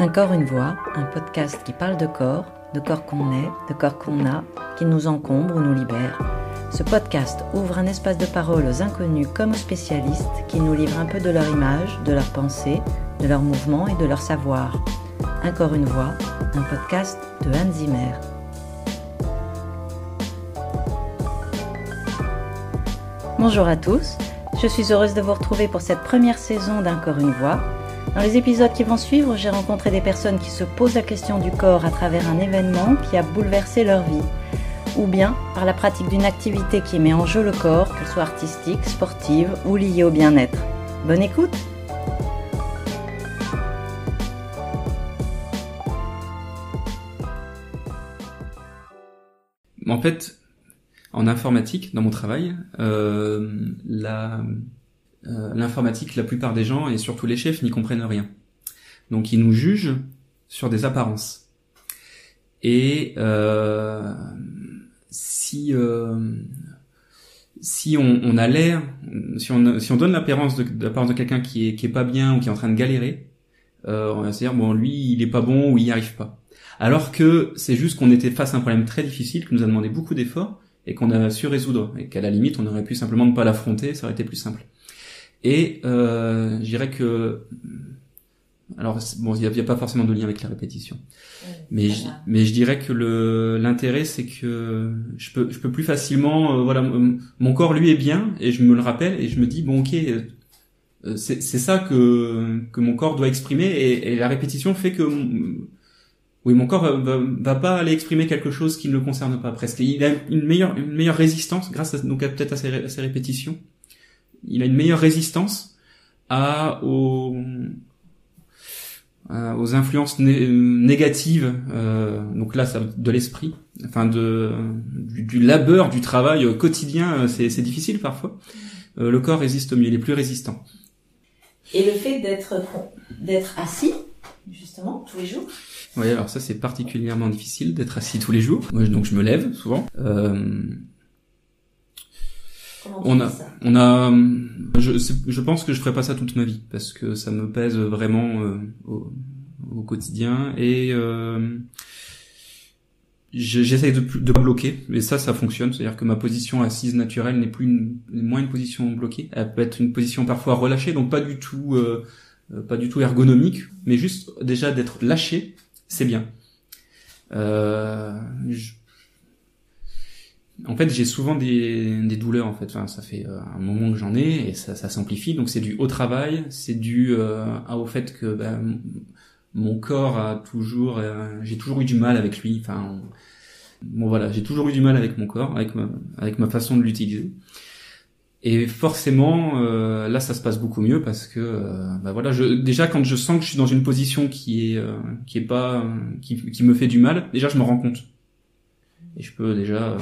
Un corps, une voix, un podcast qui parle de corps, de corps qu'on est, de corps qu'on a, qui nous encombre ou nous libère. Ce podcast ouvre un espace de parole aux inconnus comme aux spécialistes qui nous livrent un peu de leur image, de leur pensée, de leur mouvement et de leur savoir. Un une voix, un podcast de Anne Zimmer. Bonjour à tous, je suis heureuse de vous retrouver pour cette première saison d'Un corps, une voix dans les épisodes qui vont suivre, j'ai rencontré des personnes qui se posent la question du corps à travers un événement qui a bouleversé leur vie, ou bien par la pratique d'une activité qui met en jeu le corps, qu'elle soit artistique, sportive ou liée au bien-être. Bonne écoute En fait, en informatique, dans mon travail, euh, la l'informatique, la plupart des gens, et surtout les chefs, n'y comprennent rien. Donc ils nous jugent sur des apparences. Et euh, si euh, si on, on a l'air, si on, si on donne l'apparence de, de quelqu'un qui est, qui est pas bien ou qui est en train de galérer, euh, on va se dire bon lui il est pas bon ou il y arrive pas. Alors que c'est juste qu'on était face à un problème très difficile qui nous a demandé beaucoup d'efforts et qu'on a su résoudre et qu'à la limite on aurait pu simplement ne pas l'affronter, ça aurait été plus simple. Et euh, je dirais que alors bon, il n'y a, pas forcément de lien avec la répétition, mais je, mais je dirais que le l'intérêt c'est que je peux je peux plus facilement euh, voilà mon corps lui est bien et je me le rappelle et je me dis bon ok euh, c'est c'est ça que que mon corps doit exprimer et, et la répétition fait que oui mon corps va, va, pas aller exprimer quelque chose qui ne le concerne pas. Presque. Il a une meilleure une meilleure résistance grâce à, donc peut-être à ces, à ces répétitions il a une meilleure résistance à aux, aux influences négatives euh, donc là ça de l'esprit enfin de du, labeur du travail quotidien c'est c'est difficile parfois. Euh, le corps résiste mieux il est plus résistant. Et le fait d'être d'être assis justement tous les jours? Oui alors ça c'est particulièrement difficile d'être assis tous les jours. Moi, donc je me lève souvent. Euh, on a, on a, je, je pense que je ferai pas ça toute ma vie parce que ça me pèse vraiment euh, au, au, quotidien et euh, j'essaye de de pas bloquer et ça ça fonctionne c'est-à-dire que ma position assise naturelle n'est plus une, moins une position bloquée elle peut être une position parfois relâchée donc pas du tout euh, pas du tout ergonomique mais juste déjà d'être lâché c'est bien. Euh, en fait, j'ai souvent des, des, douleurs en fait. Enfin, ça fait euh, un moment que j'en ai et ça, ça s'amplifie. Donc c'est dû au travail, c'est dû euh, au fait que ben, mon corps a toujours, euh, j'ai toujours eu du mal avec lui. Enfin, bon voilà, j'ai toujours eu du mal avec mon corps, avec ma, avec ma façon de l'utiliser. Et forcément, euh, là, ça se passe beaucoup mieux parce que, ben voilà, je, déjà quand je sens que je suis dans une position qui est, qui est pas, qui, qui me fait du mal, déjà je me rends compte et je peux déjà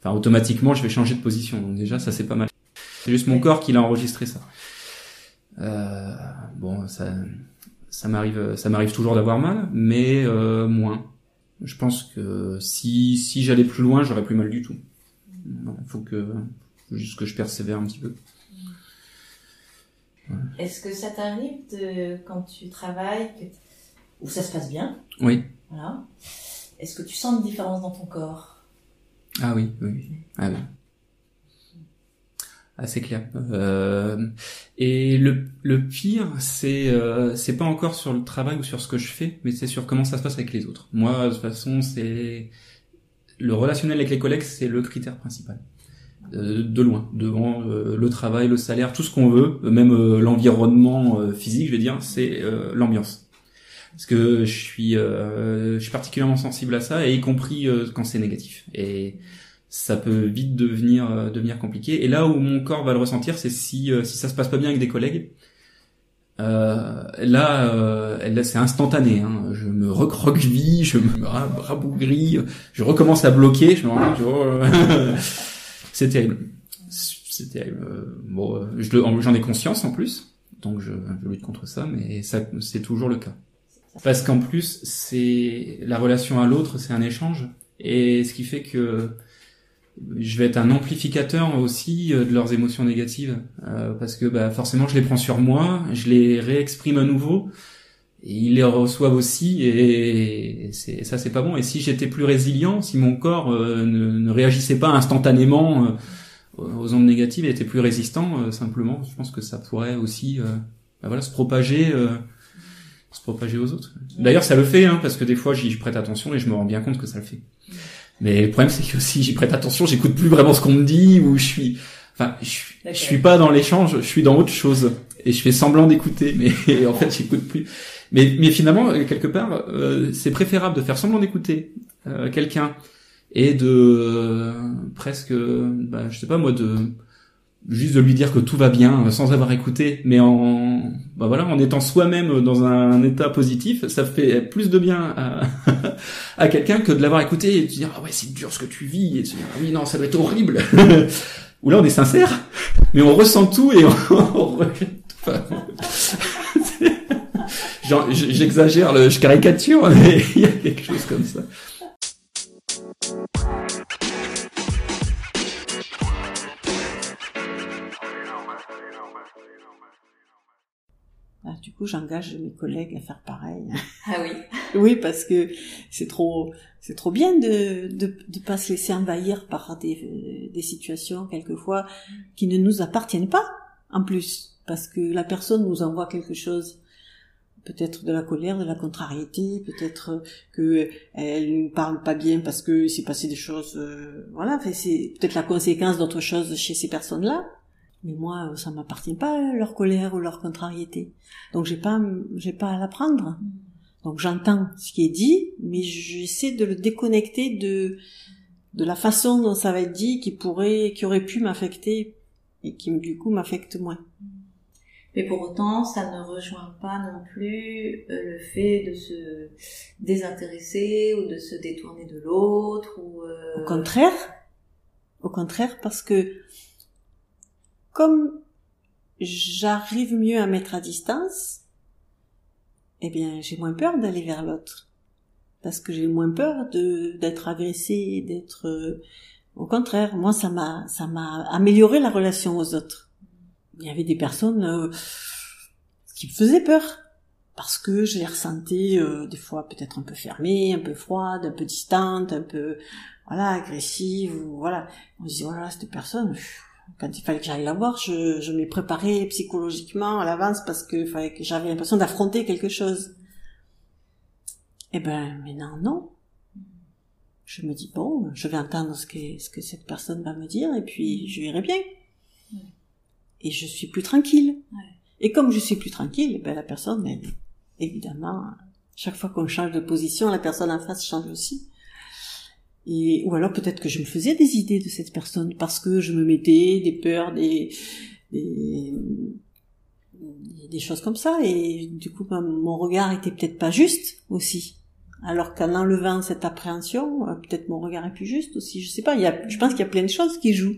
enfin automatiquement je vais changer de position. Donc déjà ça c'est pas mal. C'est juste mon corps qui l'a enregistré ça. Euh, bon ça ça m'arrive ça m'arrive toujours d'avoir mal, mais euh, moins. Je pense que si si j'allais plus loin j'aurais plus mal du tout. Il faut que faut juste que je persévère un petit peu. Est-ce que ça t'arrive de quand tu travailles que où ça se passe bien? Oui. Voilà. Est-ce que tu sens une différence dans ton corps? Ah oui, oui, Ah oui. Ah, c'est clair. Euh, et le, le pire, c'est euh, c'est pas encore sur le travail ou sur ce que je fais, mais c'est sur comment ça se passe avec les autres. Moi, de toute façon, c'est le relationnel avec les collègues, c'est le critère principal. Euh, de loin, devant euh, le travail, le salaire, tout ce qu'on veut, même euh, l'environnement physique, je vais dire, c'est l'ambiance parce que je suis euh, je suis particulièrement sensible à ça et y compris euh, quand c'est négatif et ça peut vite devenir euh, devenir compliqué et là où mon corps va le ressentir c'est si si ça se passe pas bien avec des collègues euh, là, là c'est instantané. Hein. Je me recroqueville, je me rabougris, je recommence à bloquer. Je me compte, c'est terrible. C'est terrible. Bon, j'en ai conscience en plus, donc je, je lutte contre ça, mais ça, c'est toujours le cas. Parce qu'en plus, c'est la relation à l'autre, c'est un échange, et ce qui fait que je vais être un amplificateur aussi euh, de leurs émotions négatives, euh, parce que bah, forcément, je les prends sur moi, je les réexprime à nouveau, ils les reçoivent aussi et ça c'est pas bon. Et si j'étais plus résilient si mon corps euh, ne, réagissait pas instantanément euh, aux ondes négatives et était plus résistant simplement je pense que ça pourrait aussi bah voilà se propager se propager aux autres. D'ailleurs ça le fait hein, parce que des fois j'y prête attention et je me rends bien compte que ça le fait. Mais le problème c'est que si j'y prête attention j'écoute plus vraiment ce qu'on me dit ou je suis enfin je, je suis pas dans l'échange je suis dans autre chose et je fais semblant d'écouter mais en fait j'écoute plus. Mais, mais finalement, euh, quelque part, euh, c'est préférable de faire semblant d'écouter euh, quelqu'un et de presque, bah, je sais pas moi, de juste de lui dire que tout va bien sans avoir écouté, mais en, bah voilà, en étant soi-même dans un, état positif, ça fait plus de bien à, quelqu'un que de l'avoir écouté et de dire ah ouais c'est dur ce que tu vis et de dire ah oui non ça doit être horrible. Ou là on est sincère, mais on ressent tout et on, on J'exagère, je caricature, mais il y a quelque chose comme ça. Ah, du coup, j'engage mes collègues à faire pareil. Ah oui. oui, parce que c'est trop, c'est trop bien de, de, de pas se laisser envahir par des, des situations quelquefois qui ne nous appartiennent pas, en plus, parce que la personne nous envoie quelque chose peut-être de la colère, de la contrariété, peut-être que elle ne parle pas bien parce que s'est passé des choses, euh, voilà, c'est peut-être la conséquence d'autre chose chez ces personnes-là. Mais moi, ça m'appartient pas leur colère ou leur contrariété. Donc j'ai pas, j'ai pas à l'apprendre. Donc j'entends ce qui est dit, mais j'essaie de le déconnecter de de la façon dont ça va être dit, qui pourrait, qui aurait pu m'affecter et qui du coup m'affecte moins. Mais pour autant, ça ne rejoint pas non plus euh, le fait de se désintéresser ou de se détourner de l'autre. Ou euh, Au contraire, au contraire, parce que comme j'arrive mieux à mettre à distance, eh bien, j'ai moins peur d'aller vers l'autre, parce que j'ai moins peur de d'être agressée, d'être. Euh, au contraire, moi, ça m'a ça m'a amélioré la relation aux autres il y avait des personnes euh, qui me faisaient peur parce que je les ressentais euh, des fois peut-être un peu fermées, un peu froides, un peu distantes, un peu voilà agressives ou voilà. On se dit voilà cette personne quand il fallait que j'aille la voir, je, je m'y préparais psychologiquement à l'avance parce que fallait que j'avais l'impression d'affronter quelque chose. Eh ben maintenant non. Je me dis bon, je vais entendre ce que ce que cette personne va me dire et puis je verrai bien et je suis plus tranquille. Et comme je suis plus tranquille, ben la personne, évidemment, chaque fois qu'on change de position, la personne en face change aussi. Et ou alors peut-être que je me faisais des idées de cette personne parce que je me mettais des peurs, des des, des choses comme ça et du coup ben, mon regard était peut-être pas juste aussi. Alors qu'en enlevant cette appréhension, euh, peut-être mon regard est plus juste aussi. Je sais pas. Il y a, je pense qu'il y a plein de choses qui jouent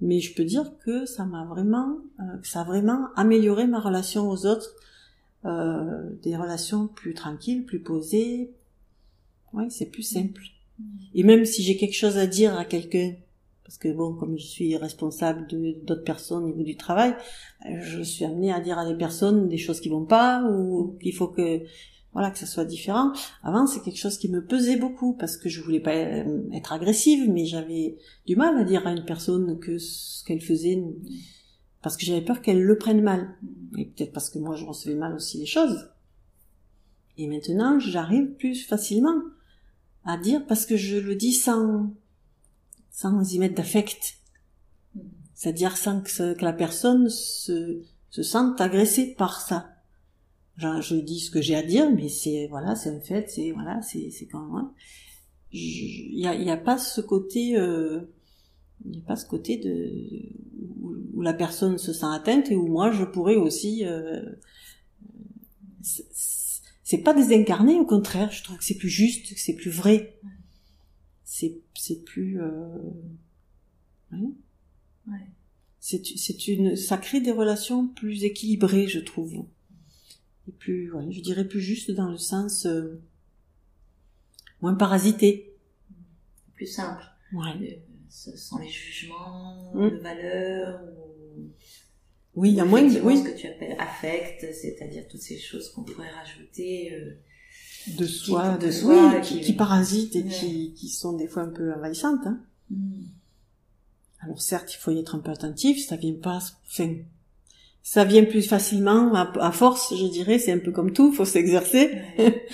mais je peux dire que ça m'a vraiment, euh, ça a vraiment amélioré ma relation aux autres, euh, des relations plus tranquilles, plus posées. Oui, c'est plus simple. Et même si j'ai quelque chose à dire à quelqu'un, parce que bon, comme je suis responsable de d'autres personnes au niveau du travail, je suis amenée à dire à des personnes des choses qui vont pas ou qu'il faut que voilà que ça soit différent. Avant, c'est quelque chose qui me pesait beaucoup parce que je voulais pas euh, être agressive, mais j'avais du mal à dire à une personne que ce qu'elle faisait parce que j'avais peur qu'elle le prenne mal. Et peut-être parce que moi je recevais mal aussi les choses. Et maintenant, j'arrive plus facilement à dire parce que je le dis sans sans y mettre d'affect. C'est-à-dire sans que, la personne se, se sente agressée par ça je dis ce que j'ai à dire, mais c'est voilà, c'est un fait, c'est voilà, c'est c'est quand même. Il y a, y a pas ce côté, euh, il y a pas ce côté de où, la personne se sent atteinte et où moi je pourrais aussi. Euh, c'est pas désincarné, au contraire, je trouve que c'est plus juste, que c'est plus vrai. C'est c'est plus. Euh, ouais. ouais. C'est c'est une, ça crée des relations plus équilibrées, je trouve plus, je dirais plus juste dans le sens euh, moins parasité. Plus simple. Ouais. sans les jugements mm. de valeur. Oui, il y a moins de, oui, ce que tu appelles affect, c'est-à-dire toutes ces choses qu'on pourrait rajouter. euh, de soi, de de soi, oui, qui- qui, qui parasitent et Ouais. qui, qui sont des fois un peu envahissantes. Hein. hmm. Alors certes, il faut y être un peu attentif, ça vient pas, enfin, ça vient plus facilement à, à force, je dirais. C'est un peu comme tout, faut s'exercer. Ouais.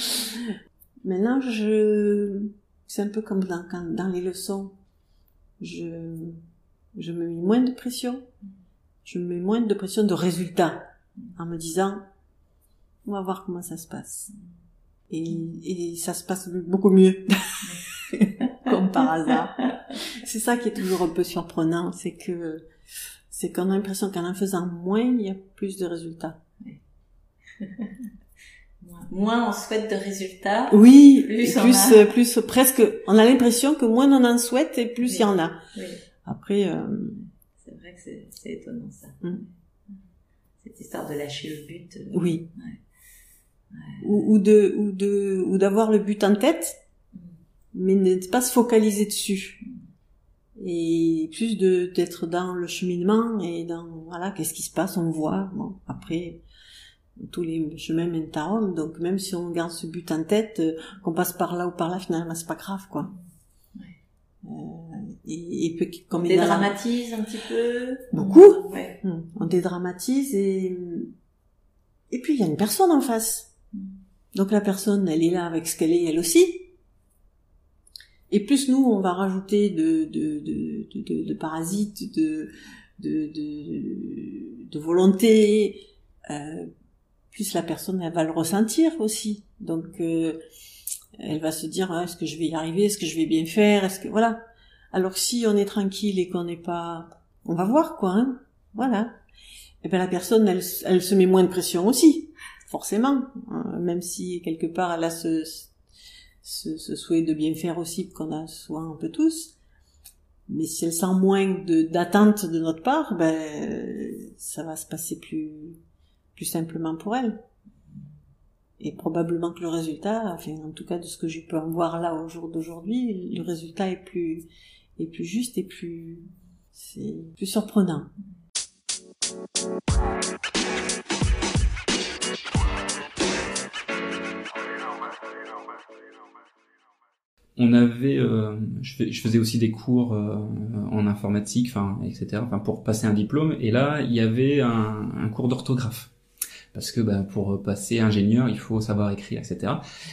Maintenant, je, c'est un peu comme dans, les leçons. Je, je me mets moins de pression. Je me mets moins de pression de résultat. En me disant, on va voir comment ça se passe. Et, et ça se passe beaucoup mieux. comme par hasard. C'est ça qui est toujours un peu surprenant, c'est que, c'est qu'on a l'impression qu'en en faisant moins, il y a plus de résultats. Moins- Moins on souhaite de résultats. Oui, Plus plus, a. presque, on a l'impression que moins on en souhaite et plus il y en a. Oui, Après, euh, vrai que c'est étonnant ça. Mm. Cette histoire de lâcher le but. euh, oui. Ouais. Ou, ou de, ou de, ou d'avoir le but en tête, Mm. mais ne pas se focaliser dessus. Et plus de, d'être dans le cheminement et dans, voilà, qu'est-ce qui se passe, on voit. Bon, après, tous les chemins mènent à Rome, donc même si on garde ce but en tête, euh, qu'on passe par là ou par là, finalement, c'est pas grave, quoi. Euh, et, et peu- On comme a- dédramatise un petit peu. Beaucoup. Ouais. Hmm. On dédramatise et et puis il y a une personne en face. Mm. Donc la personne, elle est là avec ce qu'elle est, elle aussi. Et plus nous, on va rajouter de de de de, de- de parasites, de de de, de volonté, euh, plus la personne, elle va le ressentir aussi. Donc euh, elle va se dire, Ah, est-ce que je vais y arriver, est-ce que je vais bien faire, est-ce que voilà. Alors si on est tranquille et qu'on n'est pas, on va voir quoi, hein. Voilà. Et bien la personne, elle, se met moins de pression aussi, forcément, hein, même si quelque part elle a ce, ce, ce souhait de bien faire aussi qu'on a souvent un peu tous. Mais si elle sent moins de d'attente de notre part, ben ça va se passer plus plus simplement pour elle. Et probablement que le résultat, enfin en tout cas de ce que je peux en voir là au jour d'aujourd'hui, le résultat est plus est plus juste et plus c'est plus surprenant. on avait, euh, je, fais- je faisais aussi des cours euh, en informatique, enfin, etc. Enfin, pour passer un diplôme. Et là, il y avait un cours d'orthographe. Parce que bah, pour passer ingénieur, il faut savoir écrire, etc.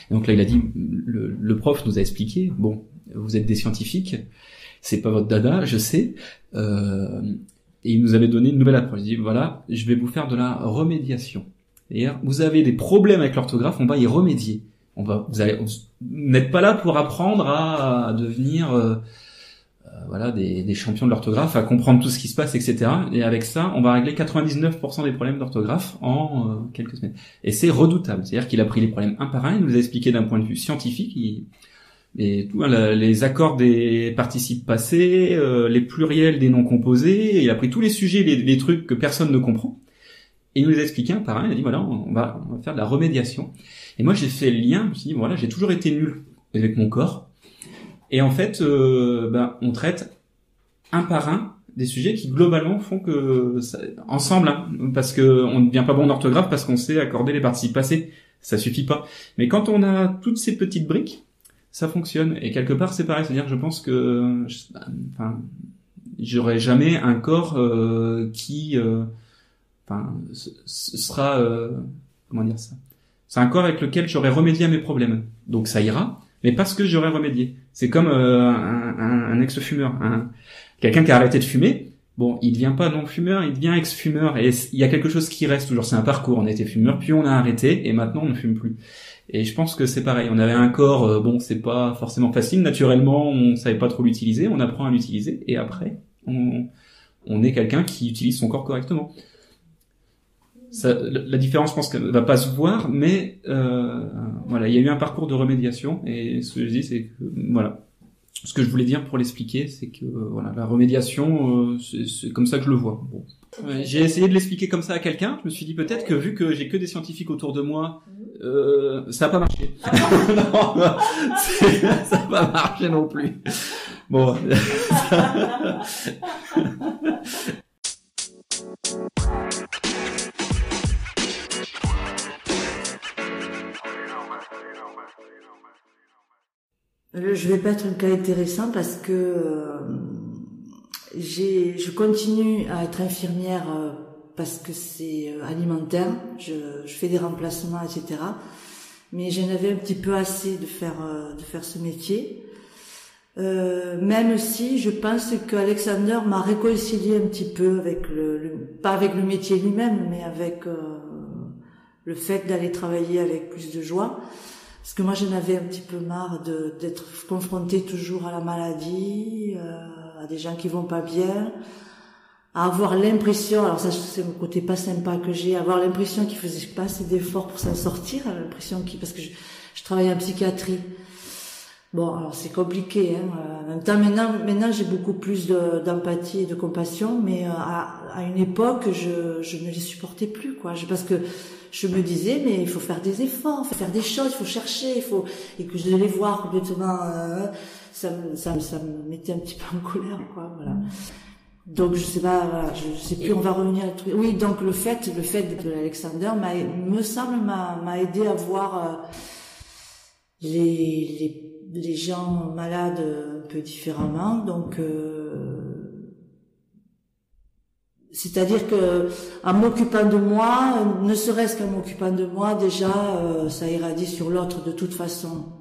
Et donc là, il a dit, le, le prof nous a expliqué, bon, vous êtes des scientifiques, c'est pas votre dada, je sais. Euh, et il nous avait donné une nouvelle approche. Il dit, voilà, je vais vous faire de la remédiation. C'est-à-dire, vous avez des problèmes avec l'orthographe, on va y remédier. On va, vous n'êtes pas là pour apprendre à, à devenir, euh, euh, voilà, des, des champions de l'orthographe, à comprendre tout ce qui se passe, etc. Et avec ça, on va régler 99% des problèmes d'orthographe en euh, quelques semaines. Et c'est redoutable. C'est-à-dire qu'il a pris les problèmes un par un, il nous a expliqué d'un point de vue scientifique, il- et tout, hein, les accords des participes passés, euh, les pluriels des noms composés, il a pris tous les sujets, les, les trucs que personne ne comprend. Et il nous les a expliqués un par un, il a dit voilà, on va, on va faire de la remédiation. Et moi j'ai fait le lien, je me suis dit voilà, j'ai toujours été nul avec mon corps. Et en fait, euh, ben, on traite un par un des sujets qui globalement font que ça- ensemble, hein, parce que on ne devient pas bon en orthographe parce qu'on sait accorder les participes passés, ça suffit pas. Mais quand on a toutes ces petites briques, ça fonctionne. Et quelque part, c'est pareil. C'est-à-dire, je pense que, enfin, j'aurai jamais un corps euh, qui, euh, enfin, sera, euh, comment dire ça? C'est un corps avec lequel j'aurais remédié à mes problèmes. Donc ça ira, mais parce que j'aurais remédié. C'est comme euh, un, un- un ex-fumeur, un- quelqu'un qui a arrêté de fumer. Bon, il devient pas non-fumeur, il devient ex-fumeur. Et il y a quelque chose qui reste toujours. C'est un parcours. On été fumeur, puis on a arrêté, et maintenant on ne fume plus. Et je pense que c'est pareil. On avait un corps, euh, bon, c'est pas forcément facile. Naturellement, on savait pas trop l'utiliser. On apprend à l'utiliser, et après, on, on est quelqu'un qui utilise son corps correctement. Ça, la différence, je pense qu'elle va pas se voir, mais euh, voilà, il y a eu un parcours de remédiation, et ce que je dis, c'est que voilà, ce que je voulais dire pour l'expliquer, c'est que euh, voilà, la remédiation, euh, c'est c'est comme ça que je le vois. Bon. Ouais, J'ai essayé de l'expliquer comme ça à quelqu'un. Je me suis dit peut-être que vu que j'ai que des scientifiques autour de moi, euh, ça a pas marché. non, c'est- ça a pas marché non plus. Bon. Je vais pas être un cas intéressant parce que euh, je continue à être infirmière euh, parce que c'est euh, alimentaire. Je, je, fais des remplacements, etc. Mais j'en avais un petit peu assez de faire de faire ce métier. Euh, même si je pense que Alexander m'a réconcilié un petit peu avec le, le pas avec le métier lui-même, mais avec euh, le fait d'aller travailler avec plus de joie. Parce que moi, j'en avais un petit peu marre d'être confrontée toujours à la maladie, euh, à des gens qui vont pas bien, à avoir l'impression, alors ça c'est mon côté pas sympa que j'ai, avoir l'impression qu'ils faisaient pas assez d'efforts pour s'en sortir, l'impression qu'ils, parce que je, je travaille en psychiatrie. Bon, alors c'est compliqué. Hein. Euh, en même temps, maintenant, maintenant j'ai beaucoup plus d'empathie et de compassion, mais euh, à, à, une époque, je, je ne les supportais plus, quoi. Je, parce que je me disais, mais il faut faire des efforts, il faut faire des choses, il faut chercher, il faut et que je devais voir complètement, euh, ça, ça, ça me mettait un petit peu en colère, quoi. Voilà. Donc je sais pas, voilà, je, sais plus, on va revenir. À truc. Oui, donc le fait, le fait de l'Alexander m'a, me semble, m'a aidé à voir les, les les gens malades un peu différemment. Donc, euh, c'est-à-dire que en m'occupant de moi, ne serait-ce qu'en m'occupant de moi, déjà, euh, ça irradie sur l'autre de toute façon.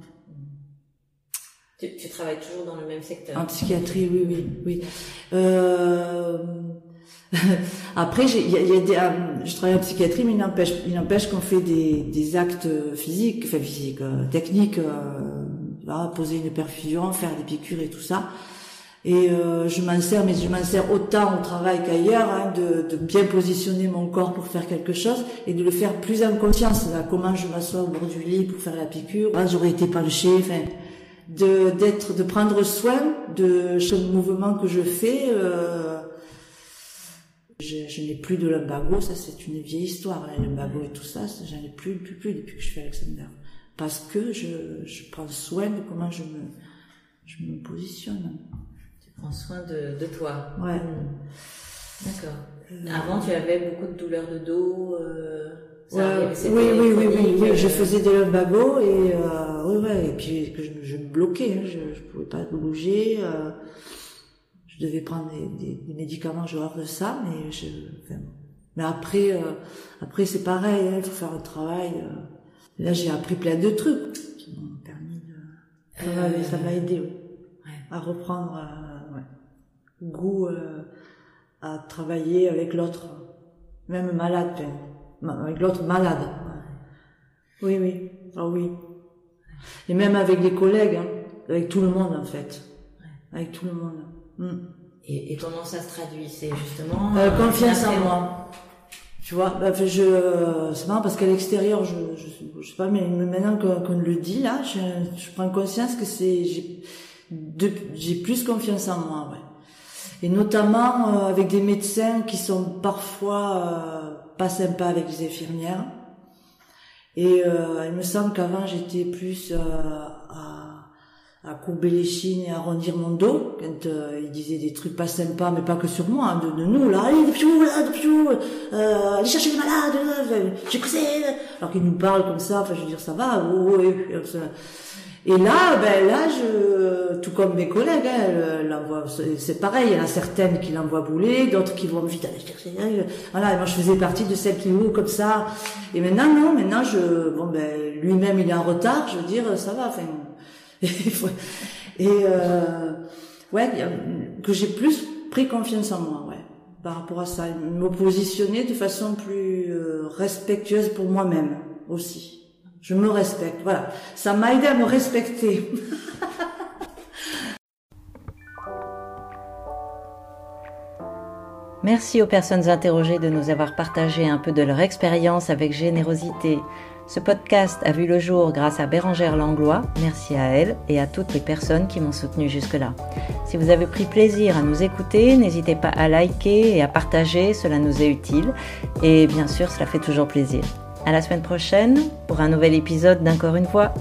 Tu, tu, travailles toujours dans le même secteur En psychiatrie, oui, oui, oui. Euh... Après, il y a, y a des, euh, je travaille en psychiatrie, mais il n'empêche, il n'empêche qu'on fait des, des actes physiques, enfin physiques, euh, techniques, euh, poser une perfusion, faire des piqûres et tout ça. Et euh, je m'en sers, mais je m'en sers autant au travail qu'ailleurs, hein, de, de, bien positionner mon corps pour faire quelque chose et de le faire plus en conscience. Là, comment je m'assois au bord du lit pour faire la piqûre, ah, j'aurais été penchée, enfin, de d'être, de prendre soin de chaque mouvement que je fais. Euh, je, je n'ai plus de lumbago, ça c'est une vieille histoire, hein, lumbago et tout ça, j'en ai plus, plus, plus depuis que je fais Alexander parce que je, je prends soin de comment je me, je me positionne. Prends soin de, de toi. Ouais. Hmm. D'accord. Euh, Avant, tu avais beaucoup de douleurs de dos. Euh, ouais, oui, oui, oui, oui, oui, je euh, faisais des lumbago et euh, oui, ouais, et puis je, je me bloquais, hein, je, je pouvais pas bouger. Euh, je devais prendre des, des, des médicaments, horreur de ça, mais je, enfin, mais après, euh, après c'est pareil, hein, il faut faire un travail. Là, j'ai appris plein de trucs qui m'ont permis de. Ça m'a aidé ouais. à reprendre goût euh, à travailler avec l'autre, même malade, avec l'autre malade. Oui, oui, ah oui. Et même avec les collègues, hein, avec tout le monde en fait, avec tout le monde. Mm. Et, et, comment ça se traduit? C'est justement euh, confiance en moi. Tu vois, bah, je, c'est marrant parce qu'à l'extérieur, je, je, je, sais pas, mais maintenant qu'on le dit là, je, je prends conscience que c'est, j'ai, j'ai plus confiance en moi, ouais. Et notamment euh, avec des médecins qui sont parfois euh, pas sympas avec les infirmières. Et euh, il me semble qu'avant j'étais plus à courber les chines et à arrondir mon dos quand euh, il disait des trucs pas sympas mais pas que sur moi hein, de, de, nous là. Allez depuis où là depuis où euh, allez chercher les malades euh, j'ai coussé alors qu'il nous parle comme ça enfin je veux dire ça va oh, oh, et là ben là je tout comme mes collègues hein, c'est pareil il y en a certaines qui l'envoient bouler d'autres qui vont vite aller chercher hein, voilà et moi je faisais partie de celles qui ouvrent comme ça. Et maintenant non maintenant je bon ben lui-même il est en retard je veux dire ça va enfin et euh, ouais, que j'ai plus pris confiance en moi, ouais, par rapport à ça, me positionner de façon plus euh, respectueuse pour moi-même aussi. Je me respecte, voilà. Ça m'a aidé à me respecter. Merci aux personnes interrogées de nous avoir partagé un peu de leur expérience avec générosité. Ce podcast a vu le jour grâce à Bérangère Langlois. Merci à elle et à toutes les personnes qui m'ont soutenu jusque-là. Si vous avez pris plaisir à nous écouter, n'hésitez pas à liker et à partager, cela nous est utile. Et bien sûr, cela fait toujours plaisir. À la semaine prochaine pour un nouvel épisode d'Encore une fois.